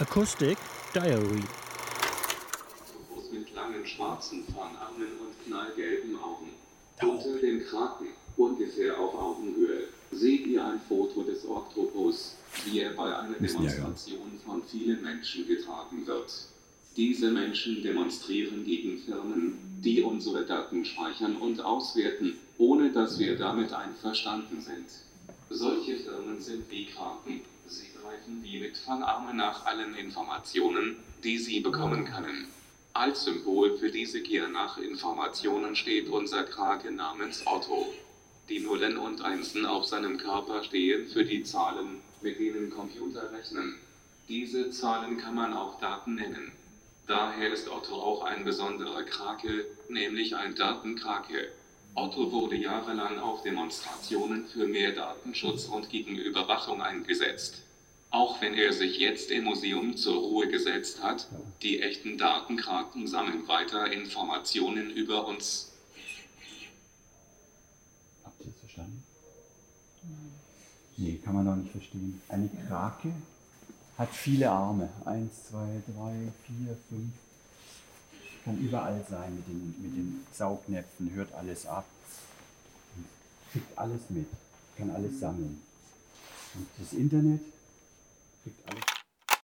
Acoustic Diary. Mit langen schwarzen Fangarmen und knallgelben Augen. Unter dem Kraken, ungefähr auf Augenhöhe, seht ihr ein Foto des Oktopus, wie er bei einer. Demonstration von vielen Menschen getragen wird. Diese Menschen demonstrieren gegen Firmen, die unsere Daten speichern und auswerten, ohne dass wir damit einverstanden sind. Solche Firmen sind wie Kraken. Sie greifen wie mit Fangarme nach allen Informationen, die sie bekommen können. Als Symbol für diese Gier nach Informationen steht unser Krake namens Otto. Die Nullen und Einsen auf seinem Körper stehen für die Zahlen, mit denen Computer rechnen. Diese Zahlen kann man auch Daten nennen. Daher ist Otto auch ein besonderer Krake, nämlich ein Datenkrake. Otto wurde jahrelang auf Demonstrationen für mehr Datenschutz und gegen Überwachung eingesetzt. Auch wenn er sich jetzt im Museum zur Ruhe gesetzt hat, die echten Datenkraken sammeln weiter Informationen über uns. Habt ihr es verstanden? Nee, kann man doch nicht verstehen. Eine Krake hat viele Arme. Eins, zwei, drei, vier, fünf. Kann überall sein mit den, mit den Saugnäpfen, hört alles ab. Kriegt alles mit, kann alles sammeln. Und das Internet.